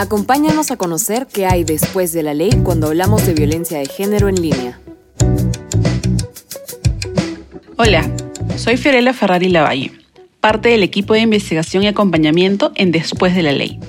Acompáñanos a conocer qué hay después de la ley cuando hablamos de violencia de género en línea. Hola, soy Fiorella Ferrari Lavalle, parte del equipo de investigación y acompañamiento en Después de la Ley.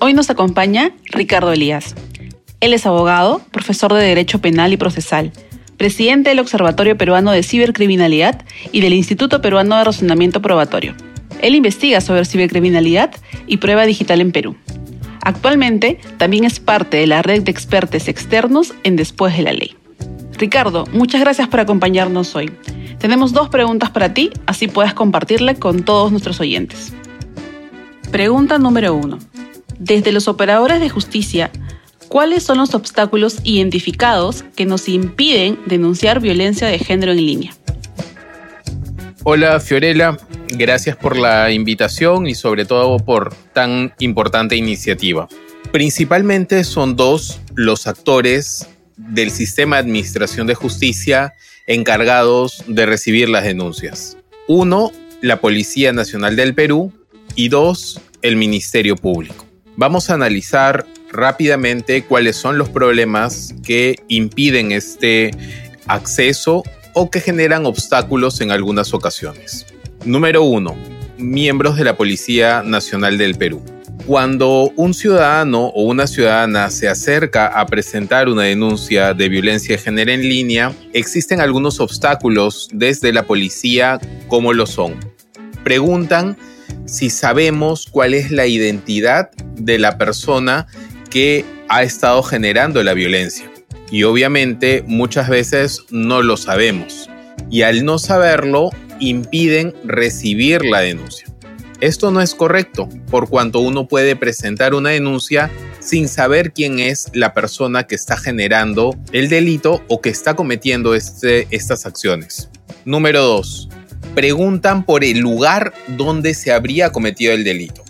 Hoy nos acompaña Ricardo Elías. Él es abogado, profesor de Derecho Penal y Procesal, presidente del Observatorio Peruano de Cibercriminalidad y del Instituto Peruano de Razonamiento Probatorio. Él investiga sobre cibercriminalidad y prueba digital en Perú. Actualmente también es parte de la red de expertos externos en Después de la Ley. Ricardo, muchas gracias por acompañarnos hoy. Tenemos dos preguntas para ti, así puedes compartirla con todos nuestros oyentes. Pregunta número uno. Desde los operadores de justicia, ¿cuáles son los obstáculos identificados que nos impiden denunciar violencia de género en línea? Hola Fiorella, gracias por la invitación y sobre todo por tan importante iniciativa. Principalmente son dos los actores del sistema de administración de justicia encargados de recibir las denuncias. Uno, la Policía Nacional del Perú y dos, el Ministerio Público. Vamos a analizar rápidamente cuáles son los problemas que impiden este acceso o que generan obstáculos en algunas ocasiones. Número uno, miembros de la Policía Nacional del Perú. Cuando un ciudadano o una ciudadana se acerca a presentar una denuncia de violencia de género en línea, existen algunos obstáculos desde la policía como lo son. Preguntan si sabemos cuál es la identidad de la persona que ha estado generando la violencia. Y obviamente muchas veces no lo sabemos. Y al no saberlo, impiden recibir la denuncia. Esto no es correcto, por cuanto uno puede presentar una denuncia sin saber quién es la persona que está generando el delito o que está cometiendo este, estas acciones. Número 2. Preguntan por el lugar donde se habría cometido el delito.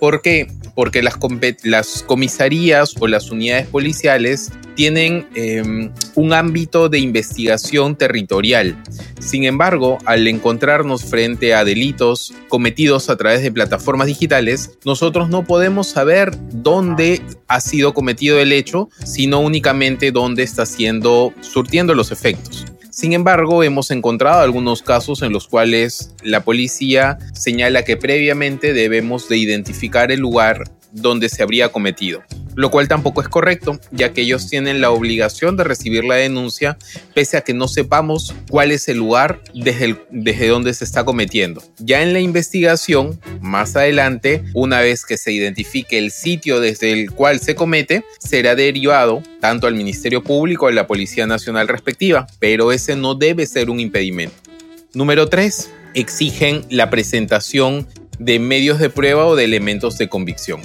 ¿Por qué? Porque las, las comisarías o las unidades policiales tienen em, un ámbito de investigación territorial. Sin embargo, al encontrarnos frente a delitos cometidos a través de plataformas digitales, nosotros no podemos saber dónde ha sido cometido el hecho, sino únicamente dónde está siendo surtiendo los efectos. Sin embargo, hemos encontrado algunos casos en los cuales la policía señala que previamente debemos de identificar el lugar donde se habría cometido, lo cual tampoco es correcto, ya que ellos tienen la obligación de recibir la denuncia pese a que no sepamos cuál es el lugar desde, donde se está cometiendo. Ya en la investigación, más adelante, una vez que se identifique el sitio desde el cual se comete, será derivado tanto al Ministerio Público o a la Policía Nacional respectiva, pero ese no debe ser un impedimento. Número 3. Exigen la presentación de medios de prueba o de elementos de convicción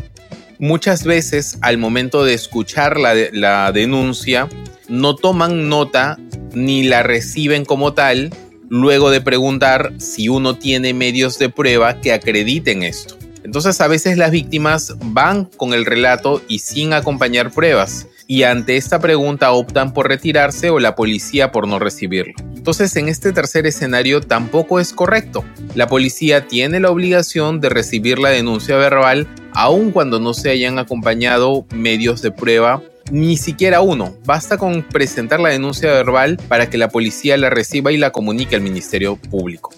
muchas veces al momento de escuchar la, denuncia no toman nota ni la reciben como tal luego de preguntar si uno tiene medios de prueba que acrediten esto. Entonces a veces las víctimas van con el relato y sin acompañar pruebas y ante esta pregunta optan por retirarse o la policía por no recibirlo. Entonces en este tercer escenario tampoco es correcto. La policía tiene la obligación de recibir la denuncia verbal aun cuando no se hayan acompañado medios de prueba ni siquiera uno. Basta con presentar la denuncia verbal para que la policía la reciba y la comunique al Ministerio Público.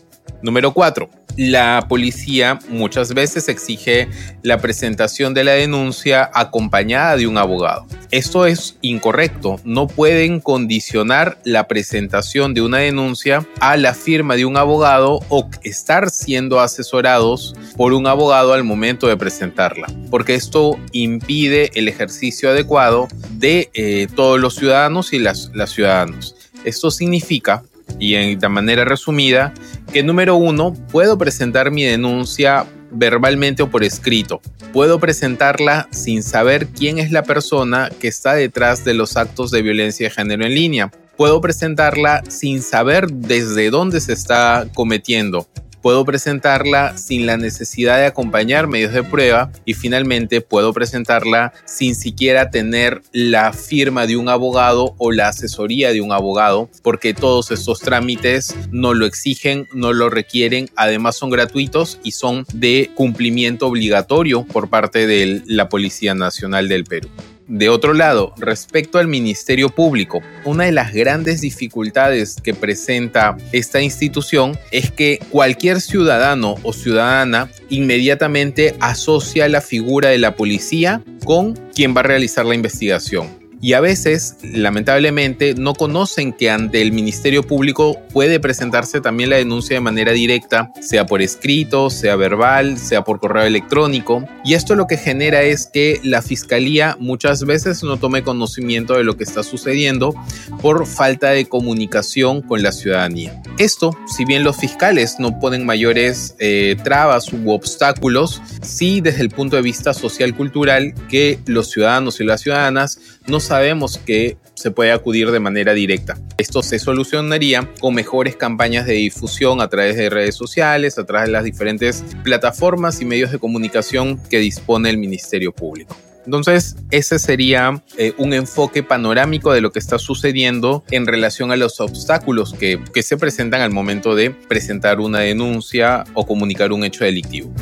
Número 4 la policía muchas veces exige la presentación de la denuncia acompañada de un abogado. Esto es incorrecto. No pueden condicionar la presentación de una denuncia a la firma de un abogado o estar siendo asesorados por un abogado al momento de presentarla, porque esto impide el ejercicio adecuado de eh, todos los ciudadanos y las, ciudadanos. Esto significa y de manera resumida, que número uno, puedo presentar mi denuncia verbalmente o por escrito. Puedo presentarla sin saber quién es la persona que está detrás de los actos de violencia de género en línea. Puedo presentarla sin saber desde dónde se está cometiendo. Puedo presentarla sin la necesidad de acompañar medios de prueba y finalmente puedo presentarla sin siquiera tener la firma de un abogado o la asesoría de un abogado, porque todos estos trámites no lo exigen, no lo requieren, además son gratuitos y son de cumplimiento obligatorio por parte de la Policía Nacional del Perú. De otro lado, respecto al Ministerio Público, una de las grandes dificultades que presenta esta institución es que cualquier ciudadano o ciudadana inmediatamente asocia la figura de la policía con quien va a realizar la investigación y a veces, lamentablemente, no conocen que ante el Ministerio Público puede presentarse también la denuncia de manera directa, sea por escrito, sea verbal, sea por correo electrónico. Y esto lo que genera es que la Fiscalía muchas veces no tome conocimiento de lo que está sucediendo por falta de comunicación con la ciudadanía. Esto, si bien los fiscales no ponen mayores eh, trabas u obstáculos, sí desde el punto de vista social-cultural que los ciudadanos y las ciudadanas no sabemos que se puede acudir de manera directa. Esto se solucionaría con mejores campañas de difusión a través de redes sociales, a través de las diferentes plataformas y medios de comunicación que dispone el Ministerio Público. Entonces, ese sería eh, un enfoque panorámico de lo que está sucediendo en relación a los obstáculos que, que se presentan al momento de presentar una denuncia o comunicar un hecho delictivo.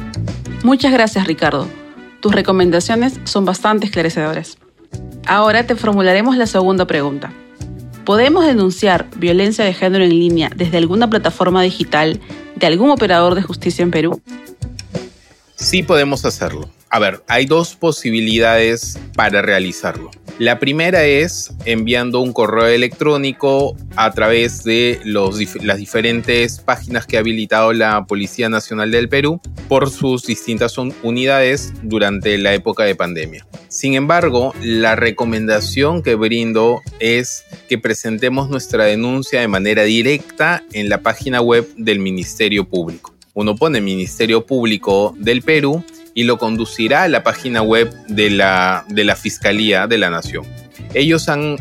Muchas gracias, Ricardo. Tus recomendaciones son bastante esclarecedoras. Ahora te formularemos la segunda pregunta. ¿Podemos denunciar violencia de género en línea desde alguna plataforma digital de algún operador de justicia en Perú? Sí podemos hacerlo. A ver, hay dos posibilidades para realizarlo. La primera es enviando un correo electrónico a través de las diferentes páginas que ha habilitado la Policía Nacional del Perú por sus distintas unidades durante la época de pandemia. Sin embargo, la recomendación que brindo es que presentemos nuestra denuncia de manera directa en la página web del Ministerio Público. Uno pone Ministerio Público del Perú y lo conducirá a la página web de la, de la Fiscalía de la Nación. Ellos han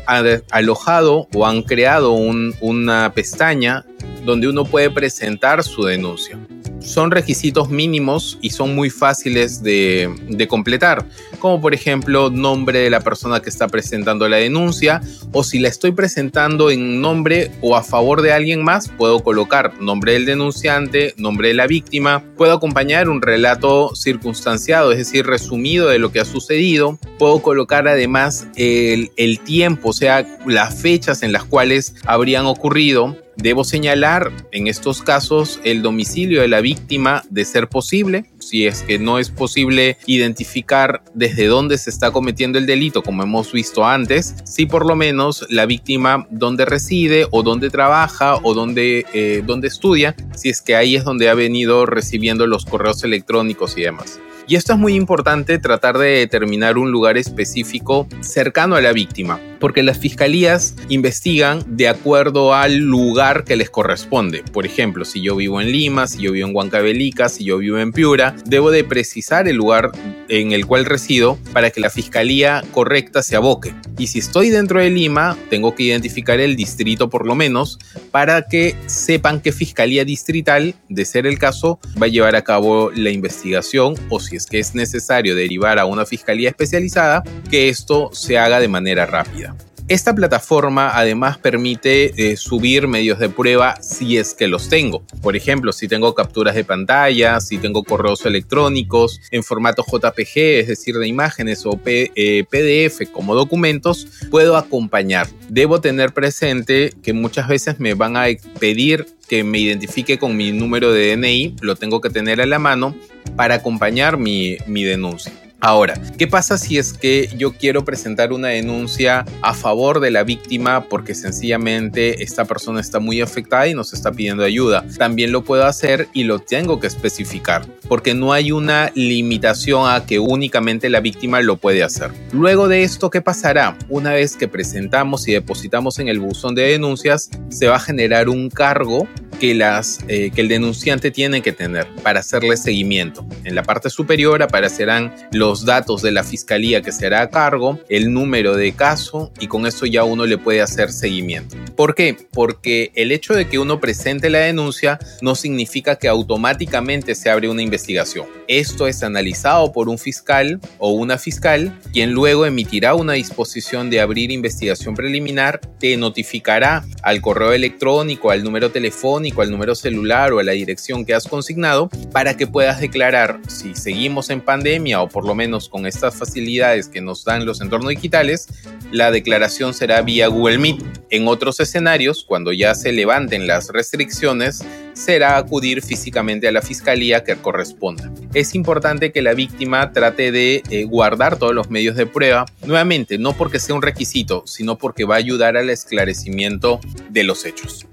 alojado o han creado una pestaña donde uno puede presentar su denuncia son requisitos mínimos y son muy fáciles de, completar, como por ejemplo nombre de la persona que está presentando la denuncia o si la estoy presentando en nombre o a favor de alguien más, puedo colocar nombre del denunciante, nombre de la víctima, puedo acompañar un relato circunstanciado, es decir, resumido de lo que ha sucedido, puedo colocar además el, el tiempo, o sea, las fechas en las cuales habrían ocurrido Debo señalar en estos casos el domicilio de la víctima de ser posible, si es que no es posible identificar desde dónde se está cometiendo el delito, como hemos visto antes, si por lo menos la víctima dónde reside o dónde trabaja o dónde, eh, dónde estudia, si es que ahí es donde ha venido recibiendo los correos electrónicos y demás. Y esto es muy importante tratar de determinar un lugar específico cercano a la víctima, porque las fiscalías investigan de acuerdo al lugar que les corresponde. Por ejemplo, si yo vivo en Lima, si yo vivo en Huancavelica, si yo vivo en Piura, debo de precisar el lugar en el cual resido para que la fiscalía correcta se aboque. Y si estoy dentro de Lima, tengo que identificar el distrito por lo menos para que sepan qué fiscalía distrital, de ser el caso, va a llevar a cabo la investigación o si que es necesario derivar a una fiscalía especializada, que esto se haga de manera rápida. Esta plataforma además permite eh, subir medios de prueba si es que los tengo. Por ejemplo, si tengo capturas de pantalla, si tengo correos electrónicos en formato JPG, es decir, de imágenes o PDF eh, como documentos, puedo acompañar. Debo tener presente que muchas veces me van a pedir que me identifique con mi número de DNI, lo tengo que tener a la mano para acompañar mi, mi denuncia. Ahora, ¿qué pasa si es que yo quiero presentar una denuncia a favor de la víctima porque sencillamente esta persona está muy afectada y nos está pidiendo ayuda? También lo puedo hacer y lo tengo que especificar porque no hay una limitación a que únicamente la víctima lo puede hacer. Luego de esto, ¿qué pasará? Una vez que presentamos y depositamos en el buzón de denuncias, se va a generar un cargo que, las, eh, que el denunciante tiene que tener para hacerle seguimiento. En la parte superior aparecerán los datos de la fiscalía que se hará a cargo, el número de caso y con eso ya uno le puede hacer seguimiento. ¿Por qué? Porque el hecho de que uno presente la denuncia no significa que automáticamente se abre una investigación. Esto es analizado por un fiscal o una fiscal, quien luego emitirá una disposición de abrir investigación preliminar, te notificará al correo electrónico, al número telefónico, al número celular o a la dirección que has consignado para que puedas declarar si seguimos en pandemia o por lo menos con estas facilidades que nos dan los entornos digitales, la declaración será vía Google Meet. En otros escenarios, cuando ya se levanten las restricciones, será acudir físicamente a la fiscalía que corresponda. Es importante que la víctima trate de eh, guardar todos los medios de prueba, nuevamente, no porque sea un requisito, sino porque va a ayudar al esclarecimiento de los hechos.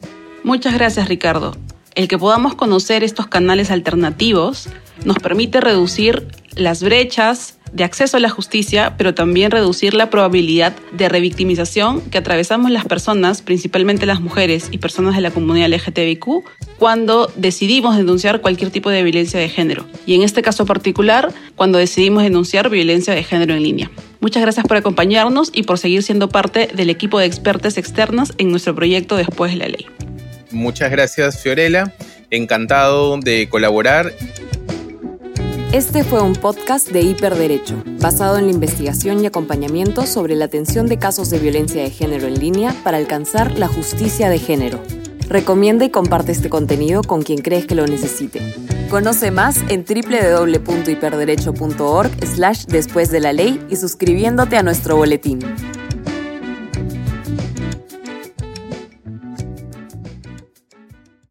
Muchas gracias, Ricardo. El que podamos conocer estos canales alternativos nos permite reducir las brechas de acceso a la justicia, pero también reducir la probabilidad de revictimización que atravesamos las personas, principalmente las mujeres y personas de la comunidad LGTBIQ, cuando decidimos denunciar cualquier tipo de violencia de género. Y en este caso particular, cuando decidimos denunciar violencia de género en línea. Muchas gracias por acompañarnos y por seguir siendo parte del equipo de expertos externas en nuestro proyecto Después de la Ley. Muchas gracias, Fiorella. Encantado de colaborar. Este fue un podcast de Hiperderecho, basado en la investigación y acompañamiento sobre la atención de casos de violencia de género en línea para alcanzar la justicia de género. Recomienda y comparte este contenido con quien crees que lo necesite. Conoce más en www.hiperderecho.org slash después de la ley y suscribiéndote a nuestro boletín.